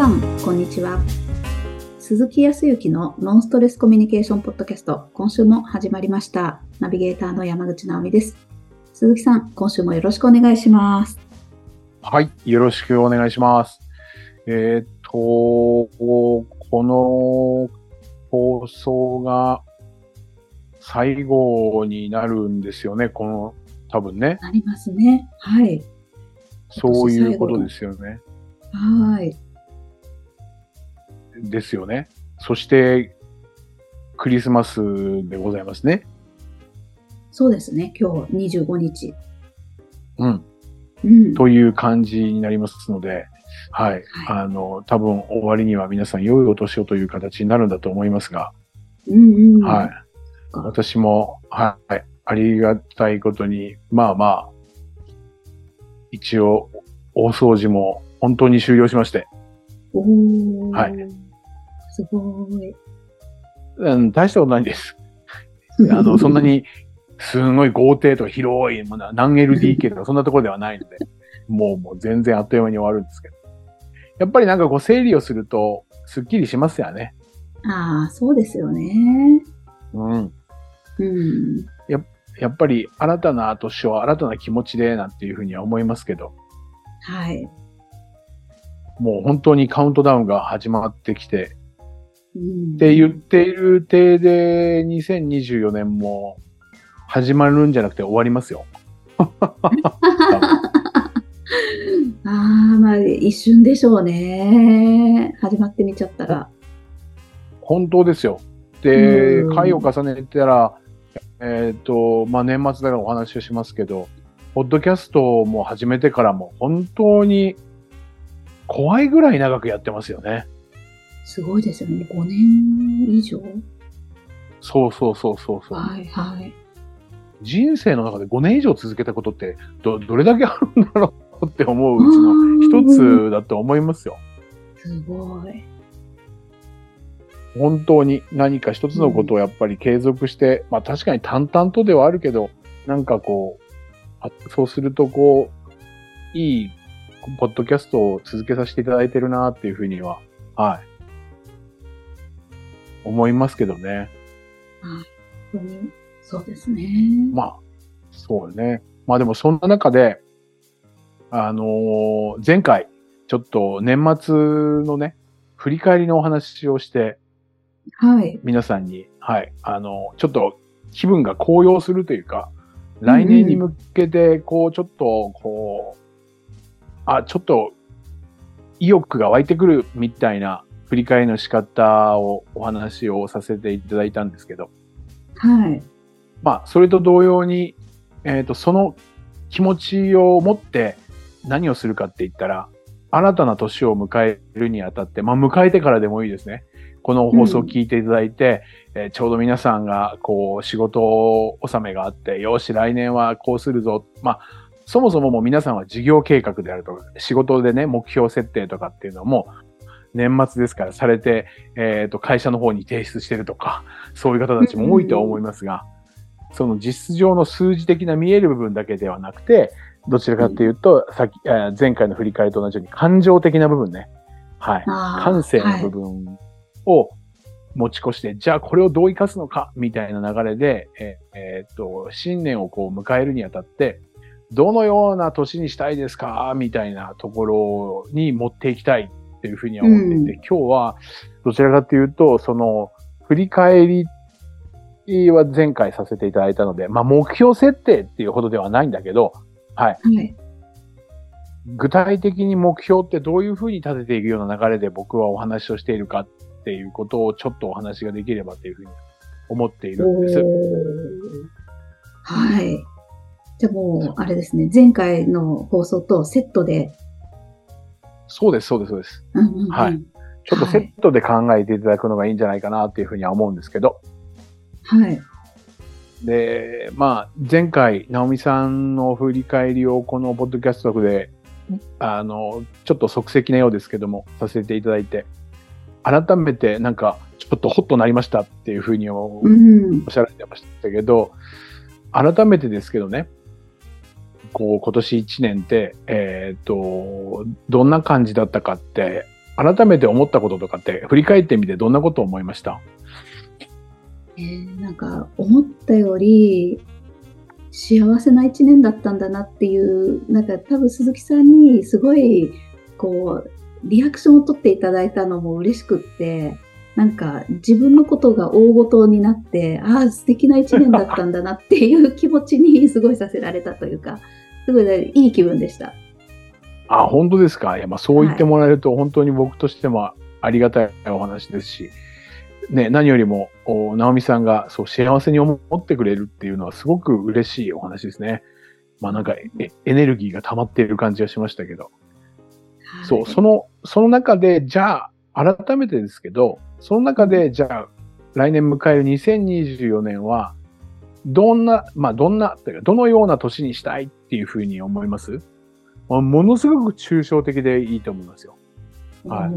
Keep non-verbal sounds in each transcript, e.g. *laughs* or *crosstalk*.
さん、こんにちは。鈴木康之のノンストレスコミュニケーションポッドキャスト、今週も始まりました。ナビゲーターの山口直美です。鈴木さん、今週もよろしくお願いします。はい。よろしくお願いします。えーっと、この放送が最後になるんですよね。この、多分ね。なりますね。はい。そういうことですよね。はい。ですよね。そして、クリスマスでございますね。そうですね。今日25日。うん。うん。という感じになりますので、はい。はいあの、多分終わりには皆さん良いお年をという形になるんだと思いますが、うんうん。はい。私も、はい、ありがたいことに、まあまあ、一応、大掃除も本当に終了しまして。はい。すごい。うん、大したことないんです。*laughs* あの、そんな。に、すごい豪邸とか広い、もうな何 LDK とかそんなところではないので、もうもう全然あっという間に終わるんですけど。やっぱりなんかこう整理をすると、すっきりしますよね。ああ、そうですよね。うん。うん。やっぱり新たな年を新たな気持ちでなんていうふうには思いますけど、はい。もう本当にカウントダウンが始まってきて、うんって言っている体で2024年も始まるんじゃなくて終わりますよ。*laughs* ああ、まあ一瞬でしょうね。始まってみちゃったら。本当ですよ。でうん、回を重ねたら、えっ、と、まあ、年末だからお話をしますけど、ポッドキャストも始めてからも本当に怖いぐらい長くやってますよね。すごいですよね。5年以上？そうそうそうそうそう。はいはい。人生の中で5年以上続けたことってど、どれだけあるんだろうって思ううちの一つだと思いますよ。すごい。本当に何か一つのことをやっぱり継続して、まあ確かに淡々とではあるけど、なんかこう、あそうするとこう、いいポッドキャストを続けさせていただいてるなっていうふうには、はい。思いますけどね。本当にそうですね。まあ、そうね。まあでもそんな中で、あのー前回、ちょっと年末のね、振り返りのお話をして、はい。皆さんに、はい、あの、ちょっと気分が高揚するというか、来年に向けて、こう、ちょっと、こう、あ、ちょっと、意欲が湧いてくるみたいな振り返りの仕方をお話をさせていただいたんですけど、はい。まあ、それと同様に、えっ、と、その気持ちを持って何をするかって言ったら、新たな年を迎えるにあたって、まあ、迎えてからでもいいですね。この放送を聞いていただいて、えーちょうど皆さんが、こう、仕事納めがあって、よし、来年はこうするぞ。まあ、そもそももう皆さんは事業計画であるとか、仕事でね、目標設定とかっていうのも、年末ですからされて、えっ、と、会社の方に提出してるとか、そういう方たちも多いとは思いますが、その実質上の数字的な見える部分だけではなくて、どちらかというと、さっき、えー前回の振り返りと同じように感情的な部分ね。はい。感性の部分を持ち越して、じゃあこれをどう生かすのか、みたいな流れで、えーえーっと、新年をこう迎えるにあたって、どのような年にしたいですかみたいなところに持っていきたいっていうふうには思っていて、うん今日はどちらかというと、その、振り返りは前回させていただいたので、まあ目標設定っていうほどではないんだけど、はい。はい。具体的に目標ってどういうふうに立てていくような流れで僕はお話をしているかっていうことをちょっとお話ができればというふうに思っているんです。はい。じゃあもう、あれですね。前回の放送とセットで。そうです、そうです、そうです。うんうんうんはい。ちょっとセットで考えていただくのがいいんじゃないかなっていうふうには思うんですけど。はい。で、まあ、前回、直美さんの振り返りをこのポッドキャストで、あの、ちょっと即席なようですけども、させていただいて、改めてなんか、ちょっとホッとなりましたっていうふうにおっしゃられてましたけど、改めてですけどね、こう、今年1年って、えっ、と、どんな感じだったかって、改めて思ったこととかって振り返ってみてどんなことを思いました？えー、なんか思ったより幸せな一年だったんだなっていう、なんか多分鈴木さんにすごいこうリアクションを取っていただいたのも嬉しくって、なんか自分のことが大ごとになって、ああ、素敵な一年だったんだなっていう気持ちにすごいさせられたというか、すごいいい気分でした。あ、本当ですか？いや、まあそう言ってもらえると、本当に僕としてもありがたいお話ですし、ね、何よりも、直美さんがそう幸せに思ってくれるっていうのはすごく嬉しいお話ですね。まあなんかエネルギーが溜まっている感じがしましたけど。そう、その、その中で、じゃあ、改めてですけど、その中で、じゃあ、来年迎える2024年は、どんな、まあ、どんな、というか、どのような年にしたいっていうふうに思います？ものすごく抽象的でいいと思いますよ。はい。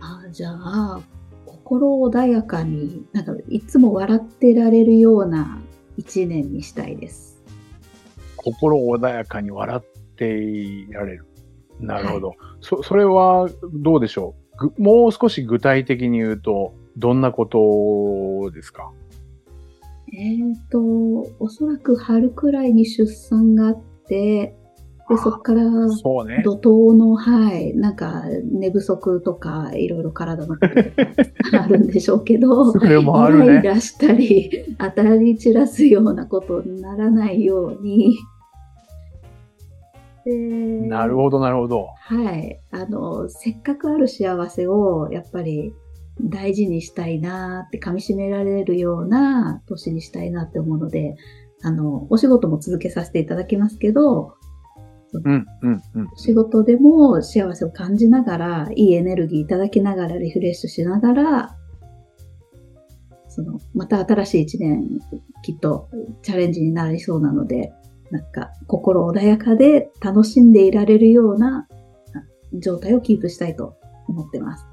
あじゃあ、心穏やかに、なんか、いつも笑ってられるような一年にしたいです。心穏やかに笑っていられる。なるほど。はい、そ、それはどうでしょう？もう少し具体的に言うと、どんなことですか？えっ、と、おそらく春くらいに出産があって、で、そこから、そうね。怒涛の、はい、なんか、寝不足とか、いろいろ体のこととか *laughs* あるんでしょうけど、それもあるね。イライラしたり、当たり散らすようなことにならないように、なるほど、なるほど。はい。あの、せっかくある幸せを、やっぱり大事にしたいなって、噛み締められるような年にしたいなって思うので、あの、お仕事も続けさせていただきますけど、うん、うん、うん。仕事でも幸せを感じながら、いいエネルギーいただきながら、リフレッシュしながら、その、また新しい一年、きっとチャレンジになりそうなので、なんか心穏やかで楽しんでいられるような状態をキープしたいと思ってます。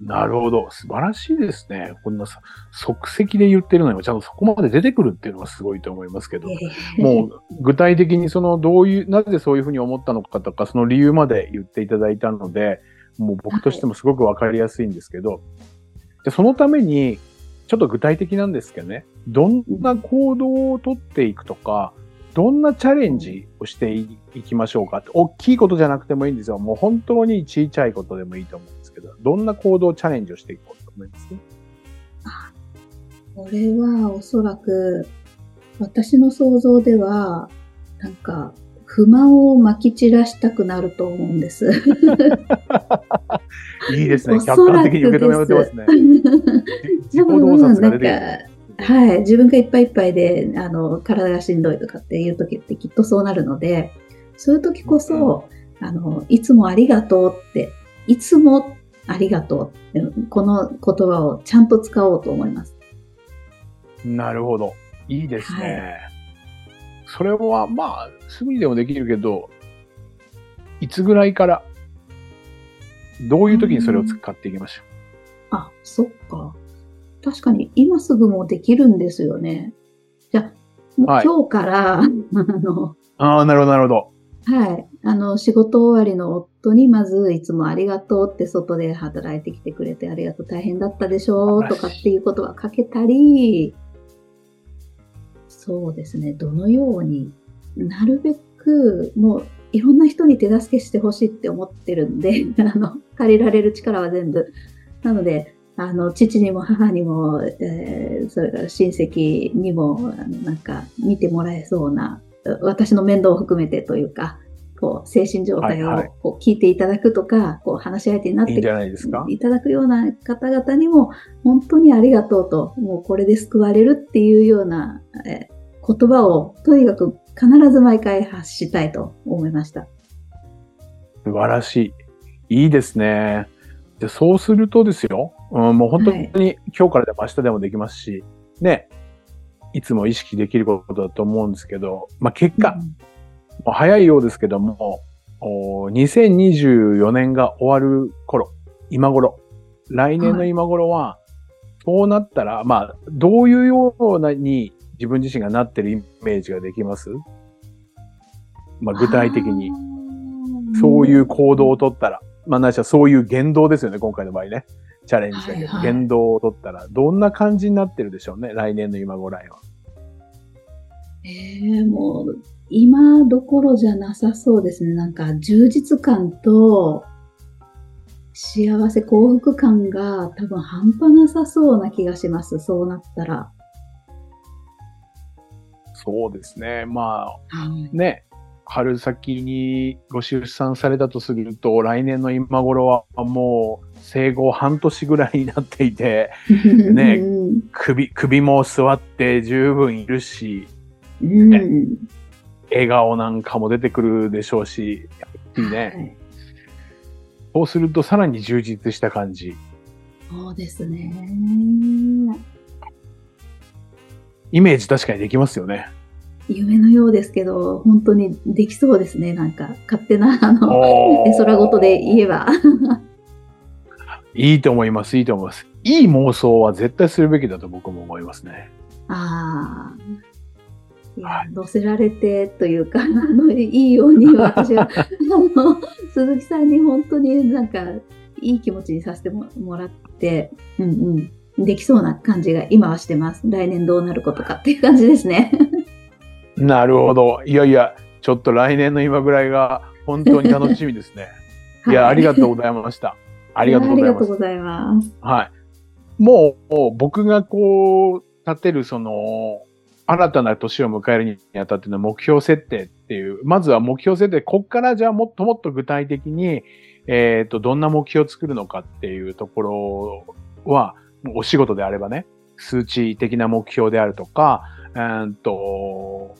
なるほど。素晴らしいですね。こんな即席で言ってるのにもちゃんとそこまで出てくるっていうのがすごいと思いますけど、もう具体的にそのどういう、なぜそういうふうに思ったのかとか、その理由まで言っていただいたので、もう僕としてもすごくわかりやすいんですけど、はい、でそのために、ちょっと具体的なんですけどね、どんな行動をとっていくとか、どんなチャレンジをしていきましょうかって、大きいことじゃなくてもいいんですよ。もう本当に小さいことでもいいと思うけど、どんな行動チャレンジをしていこうと思います？これはおそらく、私の想像では、なんか、不満を撒き散らしたくなると思うんです。*laughs* いいですね。客観的に受け止められてますね。*laughs* 自己洞察が出てはい。自分がいっぱいいっぱいで、あの、体がしんどいとかっていう時ってきっとそうなるので、そういう時こそ、うん、あの、いつもありがとうって、いつもありがとうこの言葉をちゃんと使おうと思います。なるほど。いいですね。はい、それは、まあ、すぐにでもできるけど、いつぐらいから、どういう時にそれを使っていきましょう？あ、そっか。確かに今すぐもできるんですよね。じゃあ、もう今日から、はい、あの、ああ、なるほど、なるほど。はい。あの、仕事終わりの夫にまずいつもありがとうって外で働いてきてくれてありがとう大変だったでしょうとかっていうことはかけたり、そうですね。どのように、なるべくもういろんな人に手助けしてほしいって思ってるんで、*laughs* あの、借りられる力は全部。なので、あの、父にも母にも、えー、それから親戚にも、あの、なんか、見てもらえそうな、私の面倒を含めてというか、こう、精神状態をこう聞いていただくとか、はいはい、こう、話し相手になっていただくような方々にも、本当にありがとうと、もうこれで救われるっていうような、えー、言葉を、とにかく必ず毎回発したいと思いました。素晴らしい。いいですね。でそうするとですよ、うん、もう本当に今日からでも明日でもできますし、ね、いつも意識できることだと思うんですけど、まあ、結果、うん、早いようですけども、2024年が終わる頃、今頃、来年の今頃は、そうなったら、はい、まあ、どういうようなに自分自身がなってるイメージができます？まあ、具体的に。そういう行動をとったら。まあ、ないしはそういう言動ですよね、今回の場合ね。チャレンジだけど、はいはい言動を取ったら、どんな感じになってるでしょうね、来年の今頃来は。ええもう、今どころじゃなさそうですね。なんか、充実感と、幸せ、幸福感が多分半端なさそうな気がします。そうなったら。そうですね。まはいあ、ね、春先にご出産されたとすると、来年の今頃はもう生後半年ぐらいになっていて、*laughs* ねうん首、首も座って十分いるし、うん。笑顔なんかも出てくるでしょうし、いいね。はいそうするとさらに充実した感じ。そうですね。イメージ確かにできますよね。夢のようですけど、本当にできそうですね。なんか、勝手な、あの、絵空ごとで言えば。*laughs* いいと思います、いいと思います。いい妄想は絶対するべきだと僕も思いますね。ああ。乗せられてというか、*laughs* あの、いいように私は、*laughs* あの、鈴木さんに本当になんか、いい気持ちにさせてももらって、うんうん。できそうな感じが今はしてます。来年どうなることかっていう感じですね。*laughs* なるほど。いやいや、ちょっと来年の今ぐらいが本当に楽しみですね。いや、ありがとうございました。ありがとうございます。ありがとうございます。はい。もう、もう僕がこう、立てるその、新たな年を迎えるにあたっての目標設定っていう、まずは目標設定、こっからじゃあもっともっと具体的に、えっ、と、どんな目標を作るのかっていうところは、お仕事であればね、数値的な目標であるとか、うーんと、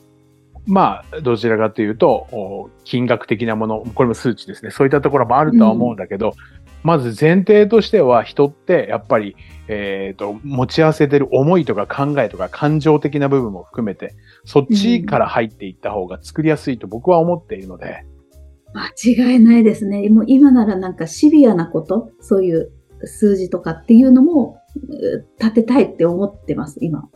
まあ、どちらかというと、金額的なもの、これも数値ですね。そういったところもあるとは思うんだけど、まず前提としては人ってやっぱり、えっ、と、持ち合わせてる思いとか考えとか感情的な部分も含めて、そっちから入っていった方が作りやすいと僕は思っているので、間違いないですね。もう今ならなんかシビアなこと、そういう数字とかっていうのもう立てたいって思ってます、今。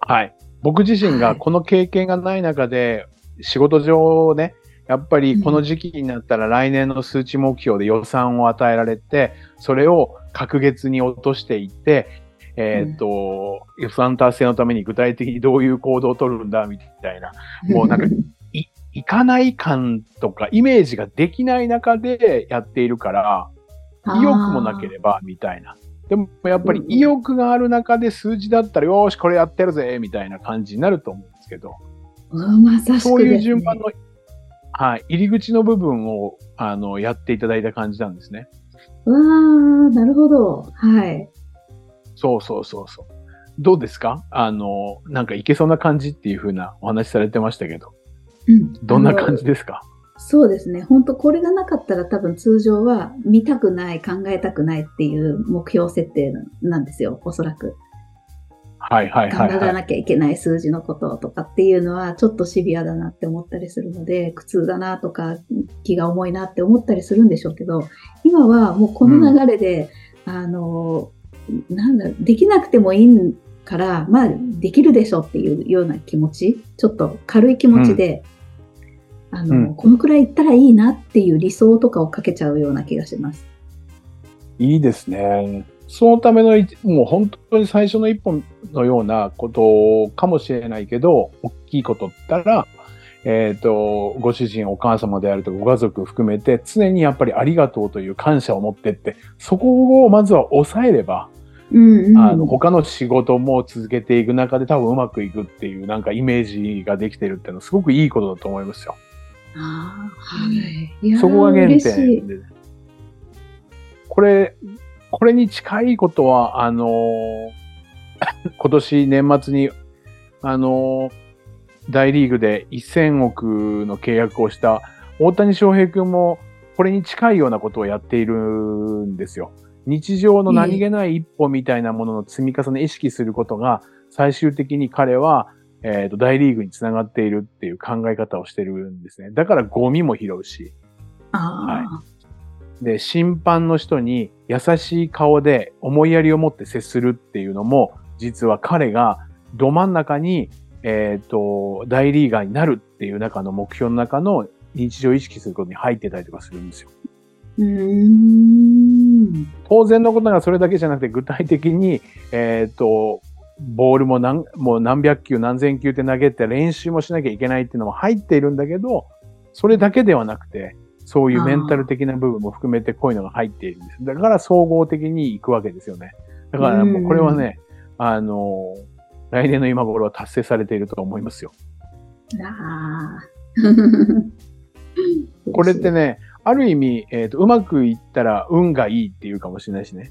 はい。僕自身はいがこの経験がない中で、仕事上ね、やっぱりこの時期になったら来年の数値目標で予算を与えられて、それを隔月に落としていって、えっ、と、予算達成のために具体的にどういう行動を取るんだ、みたいな。もうなんか行かない感とかイメージができない中でやっているから、意欲もなければ、みたいな。でもやっぱり意欲がある中で数字だったら、よーし、これやってるぜ、みたいな感じになると思うんですけど、うんまさしくね。そういう順番の、はい、入り口の部分を、あの、やっていただいた感じなんですね。わー、なるほど。はい。そうそうそうそう。どうですか？あの、なんかいけそうな感じっていう風なお話されてましたけど、うん。どんな感じですか？そうですね。本当これがなかったら多分通常は見たくない、考えたくないっていう目標設定なんですよ。おそらく。はいはいはい、頑張らはい。なきゃいけない数字のこととかっていうのはちょっとシビアだなって思ったりするので、苦痛だなとか気が重いなって思ったりするんでしょうけど、今はもうこの流れで、あの、なんだ、できなくてもいいから、まあできるでしょっていうような気持ち、ちょっと軽い気持ちで、あの、うんこのくらいいったらいいなっていう理想とかをかけちゃうような気がします。いいですね。そのための一、もう本当に最初の一本のようなことかもしれないけど、大きいことったら、えっ、と、ご主人、お母様であるとかご家族含めて、常にやっぱりありがとうという感謝を持ってって、そこをまずは抑えれば、うんうん。あの、他の仕事も続けていく中で多分うまくいくっていうなんかイメージができてるっていうのはすごくいいことだと思いますよ。ああ、はい。いやーそこが原点で。これ、これに近いことは、あのー *laughs* 今年年末に、あのー大リーグで1000億の契約をした大谷翔平君も、これに近いようなことをやっているんですよ。日常の何気ない一歩みたいなものの積み重ね、意識することが、最終的に彼は、えっ、と、大リーグにつながっているっていう考え方をしてるんですね。だからゴミも拾うし。ああ、で、審判の人に優しい顔で思いやりを持って接するっていうのも、実は彼がど真ん中に、えっ、と、大リーガーになるっていう中の目標の中の日常を意識することに入ってたりとかするんですよ。うーん。当然のことがそれだけじゃなくて、具体的に、えっ、と、ボールも何、もう何百球何千球って投げて練習もしなきゃいけないっていうのも入っているんだけど、それだけではなくて、そういうメンタル的な部分も含めてこういうのが入っているんです。だから総合的に行くわけですよね。だからもうこれはね、あの、来年の今頃は達成されていると思いますよ。ああ。*laughs* これってね、ある意味、えっ、と、うまくいったら運がいいっていうかもしれないしね。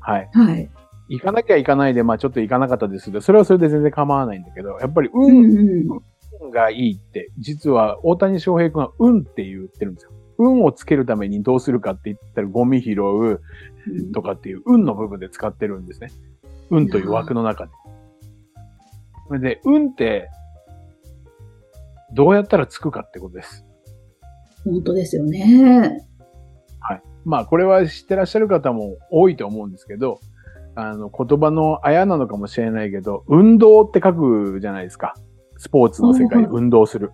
はい。はい。行かなきゃ行かないで、まあちょっと行かなかったですけど、それはそれで全然構わないんだけど、やっぱりうん運うん。がいいって、実は大谷翔平君は運って言ってるんですよ。運をつけるためにどうするかって言ったらゴミ拾うとかっていう運の部分で使ってるんですね。運という枠の中で。それで、運ってどうやったらつくかってことです。本当ですよね。まあこれは知ってらっしゃる方も多いと思うんですけど、あの言葉のあやなのかもしれないけど、運動って書くじゃないですか。スポーツの世界で運動する。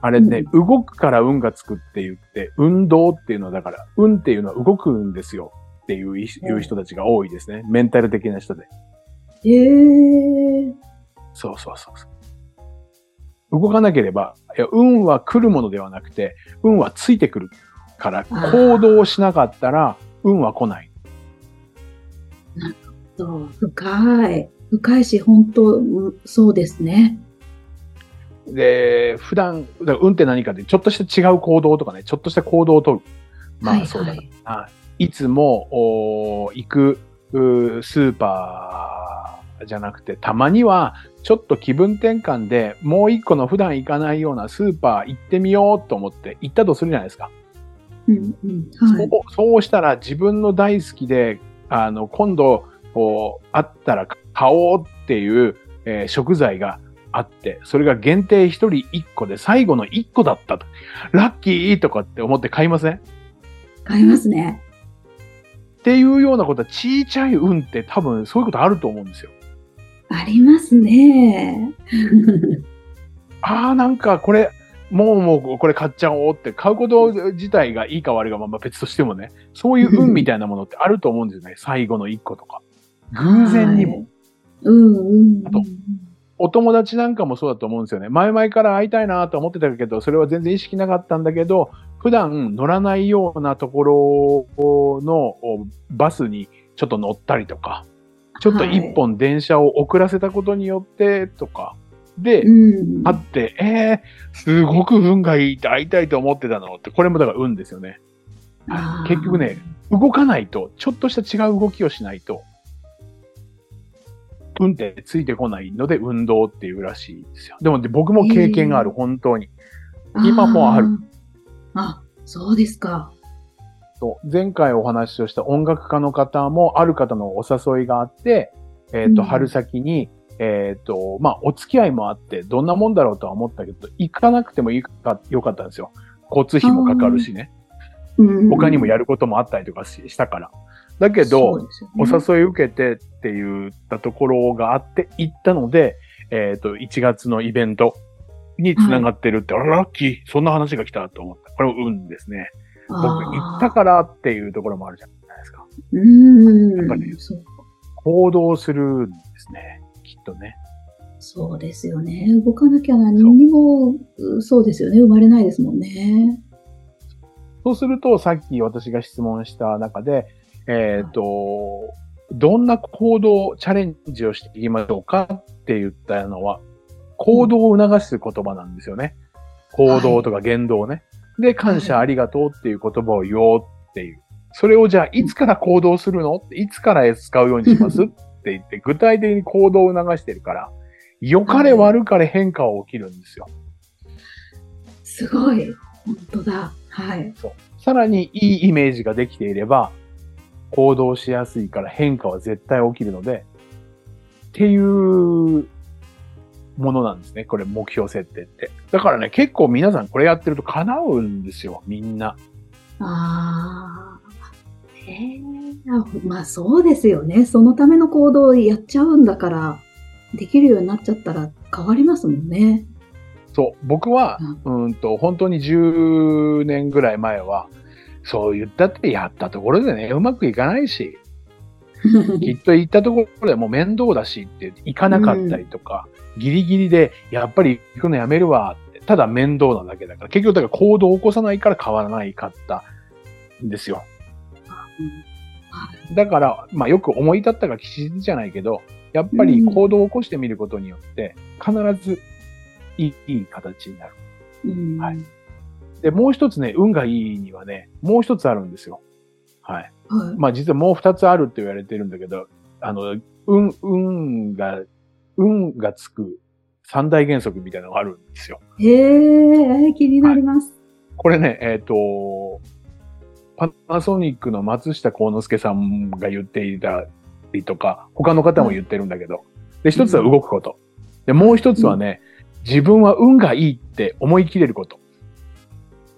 あれね、動くから運がつくって言って、運動っていうのはだから、運っていうのは動くんですよっていういいう人たちが多いですね。メンタル的な人で。へえ。そうそうそうそう。動かなければ、いや運は来るものではなくて、運はついてくるから、行動をしなかったら、運は来ない。そう、深い。深いし、本当、うんそうですね。で、普段、だ運って何かで、ちょっとした違う行動とかね、ちょっとした行動をとる。まはいあそうだな。はいい、つも行くスーパーじゃなくて、たまにはちょっと気分転換でもう一個の普段行かないようなスーパー行ってみようと思って行ったとするじゃないですか。うんうん。はい。そうそうしたら自分の大好きで、あの、今度、こう、あったら買おうっていう、えー食材があって、それが限定一人一個で最後の一個だったと。ラッキーとかって思って買いません？っ買いますね。ていうようなことは、ちいちゃい運って多分そういうことあると思うんですよ。ありますね。*laughs* ああ、なんかこれ、もうもうこれ買っちゃおうって、買うこと自体がいいか悪いかまあまあ別としてもね、そういう運みたいなものってあると思うんですよね。最後の一個とか。偶然にも。はい。うんうん。あとお友達なんかもそうだと思うんですよね。前々から会いたいなと思ってたけど、それは全然意識なかったんだけど、普段乗らないようなところのおバスにちょっと乗ったりとか、ちょっと一本電車を遅らせたことによってとか、で、うん。会って、えー、すごく運がいいって会いたいと思ってたのって、これもだから運ですよね。結局ね、動かないと、ちょっとした違う動きをしないと、運ってついてこないので運動っていうらしいですよ。でもで僕も経験がある、えー本当に。今もある。あ、そうですか。そう前回お話をした音楽家の方も、ある方のお誘いがあって、えっ、と、うん春先に、えっ、と、まあ、お付き合いもあって、どんなもんだろうとは思ったけど、行かなくてもいいか、よかったんですよ。交通費もかかるしね。うん他にもやることもあったりとかししたから。だけど、そうですよおね誘い受けてって言ったところがあって行ったので、えっ、と、1月のイベントにつながってるって、あら、ラッキーそんな話が来たと思った。これも運ですね。僕行ったからっていうところもあるじゃないですか。うん。やっぱりそう行動するんですね。きっとね。そうですよね。動かなきゃ何にも、うそうですよね。生まれないですもんね。そうすると、さっき私が質問した中で、えっ、と、どんな行動、チャレンジをしていきましょうかって言ったのは、行動を促す言葉なんですよね。行動とか言動ね。で、感謝ありがとうっていう言葉を言おうっていう。それをじゃあ、いつから行動するの？いつから使うようにします？って言って、具体的に行動を促してるから、良かれ悪かれ変化は起きるんですよ。すごい。本当だ。はい。さらにいいイメージができていれば、行動しやすいから変化は絶対起きるので、っていうものなんですね。これ目標設定って。だからね、結構皆さんこれやってると叶うんですよ、みんな。ああ。へえ。あまあそうですよね。そのための行動をやっちゃうんだから、できるようになっちゃったら変わりますもんね。そう、僕は、うんと、本当に10年ぐらい前は、そう言ったってやったところでね、うまくいかないし、*laughs* きっと行ったところでもう面倒だしって行かなかったりとか、うん、ギリギリでやっぱり行くのやめるわって、ただ面倒なだけだから、結局だから行動を起こさないから変わらないかったんですよ。だから、まあよく思い立ったが吉日じゃないけど、やっぱり行動を起こしてみることによって、必ずいいいい形になる。うん、はい。で、もう一つね、運がいいにはね、もう一つあるんですよ。はい。はい、まあ実はもう二つあるって言われてるんだけど、あの、運、運が、運がつく三大原則みたいなのがあるんですよ。へえ、気になります。はい、これね、えっ、ー、と、パナソニックの松下幸之助さんが言っていたりとか、他の方も言ってるんだけど、で、一つは動くこと。で、もう一つはね、自分は運がいいって思い切れること。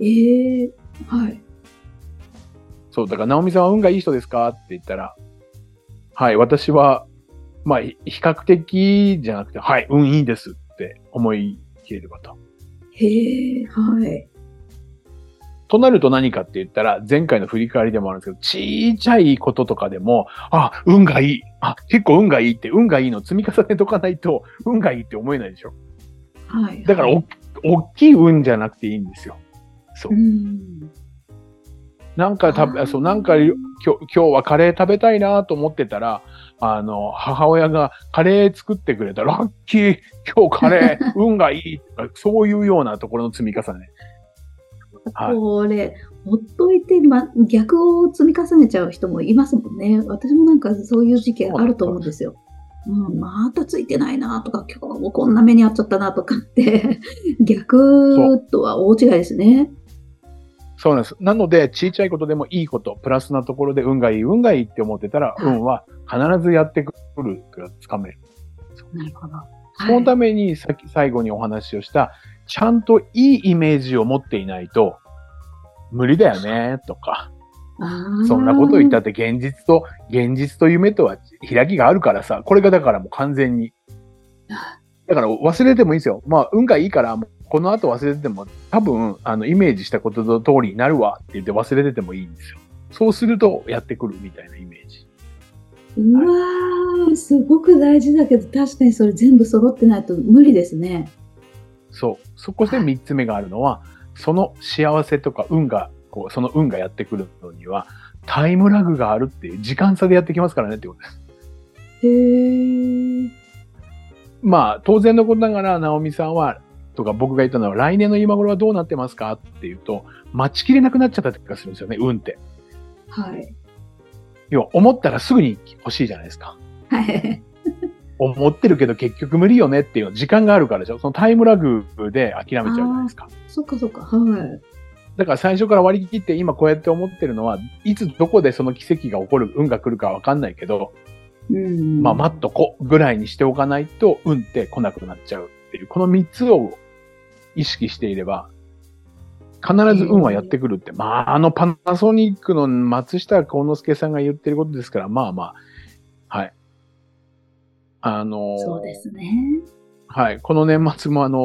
ええー、はい。そう、だから、直美さんは運がいい人ですか？って言ったら、はい、私は、まあ、比較的じゃなくて、はい、運いいですって思い切れること。へえ、はい。となると何かって言ったら、前回の振り返りでもあるんですけど、ちっちゃいこととかでも、あ、運がいい。あ、結構運がいいって、運がいいの積み重ねとかないと、運がいいって思えないでしょ？はい。だからお、大きい運じゃなくていいんですよ。そう。うなんか食べ、そう、なんか今日、今日はカレー食べたいなと思ってたら、あの、母親がカレー作ってくれた。*laughs* ラッキー今日カレー *laughs* 運がいいそういうようなところの積み重ね。これ、ほっといて、ま、逆を積み重ねちゃう人もいますもんね。私もなんかそういう時期あると思うんですよ。うん、またついてないなとか、今日もこんな目に遭っちゃったなとかって逆とは大違いですね。そうなんです。なので、ちいちゃいことでもいいこと、プラスなところで運がいい、運がいいって思ってたら、運は必ずやってくるがつかめる。なるほど。そのために、さっき最後にお話をした、ちゃんといいイメージを持っていないと、無理だよね、とか。そんなこと言ったって現実と、現実と夢とは開きがあるからさ、これがだからもう完全に。だから忘れてもいいですよ。まあ、運がいいから、この後忘れてても、多分、あの、イメージしたことの通りになるわって言って忘れててもいいんですよ。そうするとやってくるみたいなイメージ。うわー、すごく大事だけど、確かにそれ全部揃ってないと無理ですね。そう。そこで三つ目があるのは、その幸せとか運がこう、その運がやってくるのには、タイムラグがあるっていう時間差でやってきますからねってことです。へー。まあ、当然のことながら、直美さんは、とか僕が言ったのは、来年の今頃はどうなってますかっていうと、待ちきれなくなっちゃった気がするんですよね、運って。はい。要は、思ったらすぐに欲しいじゃないですか。はい。思ってるけど結局無理よねっていう時間があるからでしょそのタイムラグで諦めちゃうじゃないですか。そっかそっか。はい。だから最初から割り切って今こうやって思ってるのは、いつどこでその奇跡が起こる、運が来るかわかんないけど、うんまあ、待っとこぐらいにしておかないと、運って来なくなっちゃうっていう、この三つを意識していれば、必ず運はやってくるって、まあ、あのパナソニックの松下幸之助さんが言ってることですから、まあまあ、はい。あのー、そうですね。はい。この年末もあのー、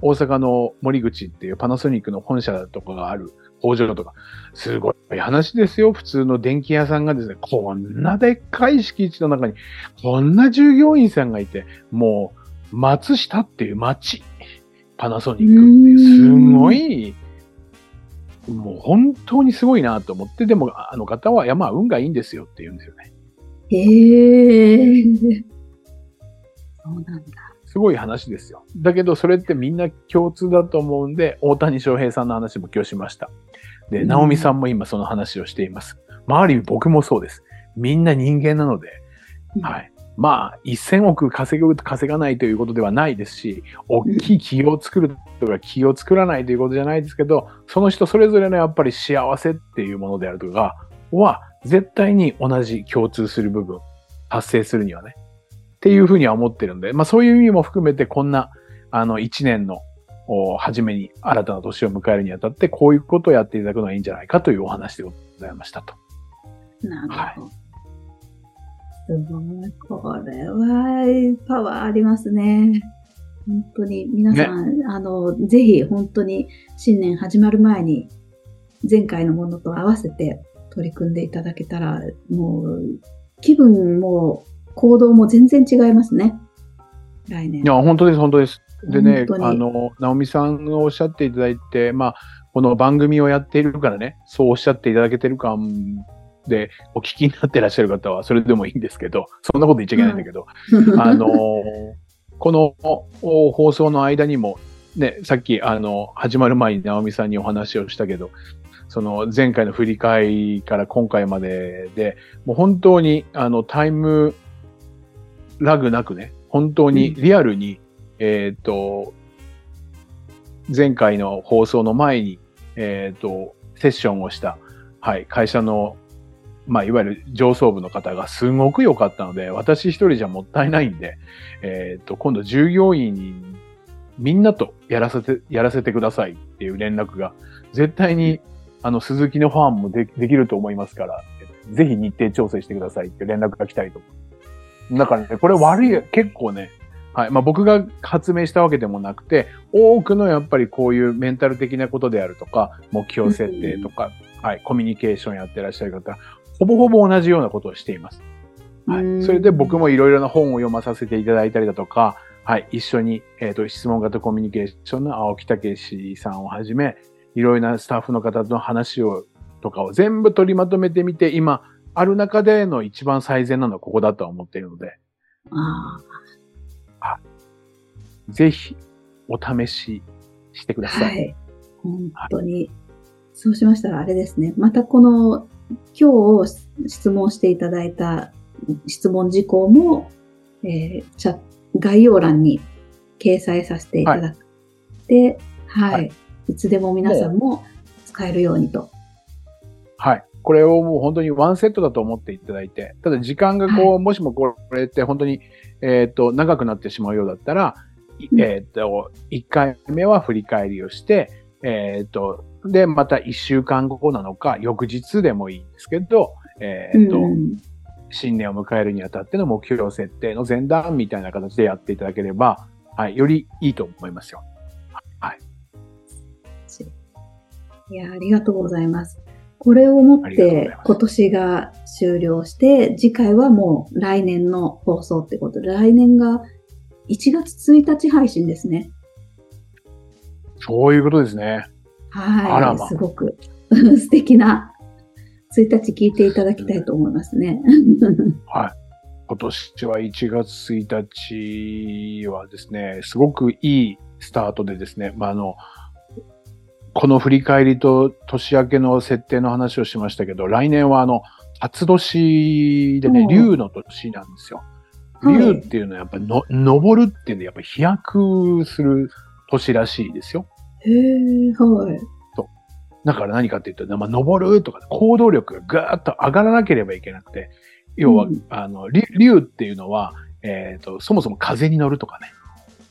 大阪の森口っていうパナソニックの本社とかがある工場とか、すごい話ですよ。普通の電気屋さんがですね、こんなでっかい敷地の中に、こんな従業員さんがいて、もう、松下っていう町、パナソニックっていう、すごい、もう本当にすごいなと思って、でもあの方は、いやまあ運がいいんですよって言うんですよね。へえー。そうなんだ。すごい話ですよ。だけど、それってみんな共通だと思うんで、大谷翔平さんの話も今日しました。で、直美さんも今その話をしています。まあ、ある意味僕もそうです。みんな人間なので、はい。まあ、1000億稼ぐ、稼がないということではないですし、大きい企業を作るとか企業を作らないということじゃないですけど、その人それぞれのやっぱり幸せっていうものであるとかは、絶対に同じ共通する部分、達成するにはね、っていうふうには思ってるんで、まあそういう意味も含めてこんな、あの、一年の、初めに新たな年を迎えるにあたって、こういうことをやっていただくのがいいんじゃないかというお話でございましたと。なるほど。はい、これは、パワーありますね。本当に、皆さん、ね、あの、ぜひ、本当に、新年始まる前に、前回のものと合わせて取り組んでいただけたら、もう、気分も行動も全然違いますね。来年。いや、本当です、本当です。でねあの、直美さんがおっしゃっていただいて、まあ、この番組をやっているからね、そうおっしゃっていただけてる感で、お聞きになってらっしゃる方は、それでもいいんですけど、そんなこと言っちゃいけないんだけど、あの、このお放送の間にも、ね、さっき、あの、始まる前に直美さんにお話をしたけど、その前回の振り返りから今回までで、もう本当に、あの、タイムラグなくね、本当にリアルに、えっ、と、前回の放送の前に、えっ、と、セッションをした、はい、会社の、まあ、いわゆる上層部の方がすごく良かったので、私一人じゃもったいないんで、えっ、と、今度従業員にみんなとやらせて、やらせてくださいっていう連絡が、絶対に、あの、鈴木のファンもでできると思いますから、ぜひ日程調整してくださいっていう連絡が来たりとか。だからね、これ悪い、結構ね、はい。まあ僕が発明したわけでもなくて、多くのやっぱりこういうメンタル的なことであるとか、目標設定とか、はい、コミュニケーションやってらっしゃる方、ほぼほぼ同じようなことをしています。はうんい。それで僕もいろいろな本を読まさせていただいたりだとか、はい、一緒に、えっ、と、質問型コミュニケーションの青木武さんをはじめ、いろいろなスタッフの方との話を、とかを全部取りまとめてみて、今、ある中での一番最善なのはここだとは思っているので、あぜひ、お試ししてくだあ、さ。はいい。本当に。そうしましたらあれですね。またこの、今日質問していただいた質問事項も、えー概要欄に掲載させていただく。で、はい、、はいつでも皆さんも使えるようにと。はい。これをもう本当にワンセットだと思っていただいて、ただ時間がこう、はもしもこれって本当に、えっ、と、長くなってしまうようだったら、いうんえっ、と、1回目は振り返りをして、えっ、と、で、また1週間後なのか、翌日でもいいんですけど、えっ、と、うん新年を迎えるにあたっての目標設定の前段みたいな形でやっていただければ、はい、よりいいと思いますよ。はい。いや、ありがとうございます。これをもって今年が終了して、次回はもう来年の放送ってことで、来年が1月1日配信ですね。そういうことですね。はい。ますごく *laughs* 素敵な1日聞いていただきたいと思いますね。*laughs* はい。今年は1月1日はですね、すごくいいスタートでですね、まあ、あの、この振り返りと年明けの設定の話をしましたけど、来年はあの、初年でね竜の年なんですよ。はい竜っていうのはやっぱりの、登るっていうんで、やっぱり飛躍する年らしいですよ。へえ、はい。だから何かっていうと、まあ、登るとか行動力がガーッと上がらなければいけなくて、要は、うんあの、竜竜っていうのは、えっ、と、そもそも風に乗るとかね、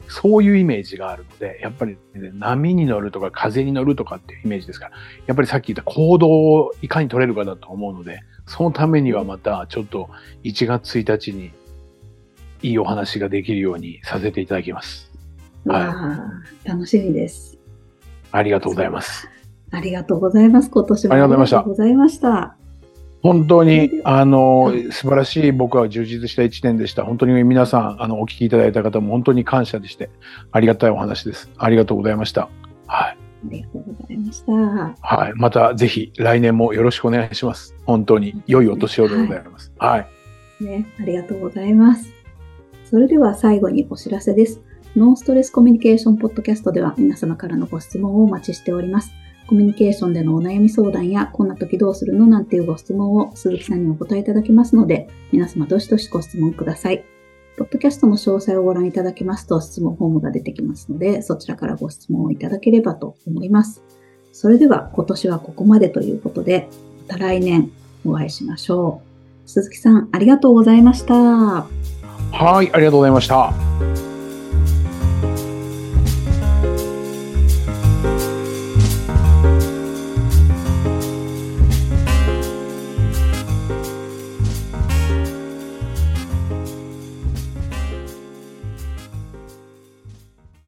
そういうイメージがあるので、やっぱり、ね、波に乗るとか風に乗るとかっていうイメージですから、やっぱりさっき言った行動をいかに取れるかだと思うので、そのためにはまたちょっと1月1日にいいお話ができるようにさせていただきます。はい楽しみです。ありがとうございます。ありがとうございます。今年もありがとうございましたありがとうございました。本当にあのはい、素晴らしい僕は充実した一年でした。本当に皆さん、あの、お聞きいただいた方も本当に感謝でして、ありがたいお話です。ありがとうございました。はい。ありがとうございました。はい。またぜひ来年もよろしくお願いします。本当に良いお年をでございます。はい。ね、ありがとうございます。それでは最後にお知らせです。ノンストレスコミュニケーションポッドキャストでは皆様からのご質問をお待ちしております。コミュニケーションでのお悩み相談や、こんな時どうするのなんていうご質問を鈴木さんにお答えいただきますので、皆様どしどしご質問ください。ポッドキャストの詳細をご覧いただきますと質問フォームが出てきますので、そちらからご質問をいただければと思います。それでは今年はここまでということで、また来年お会いしましょう。鈴木さん、ありがとうございました。はい。ありがとうございました。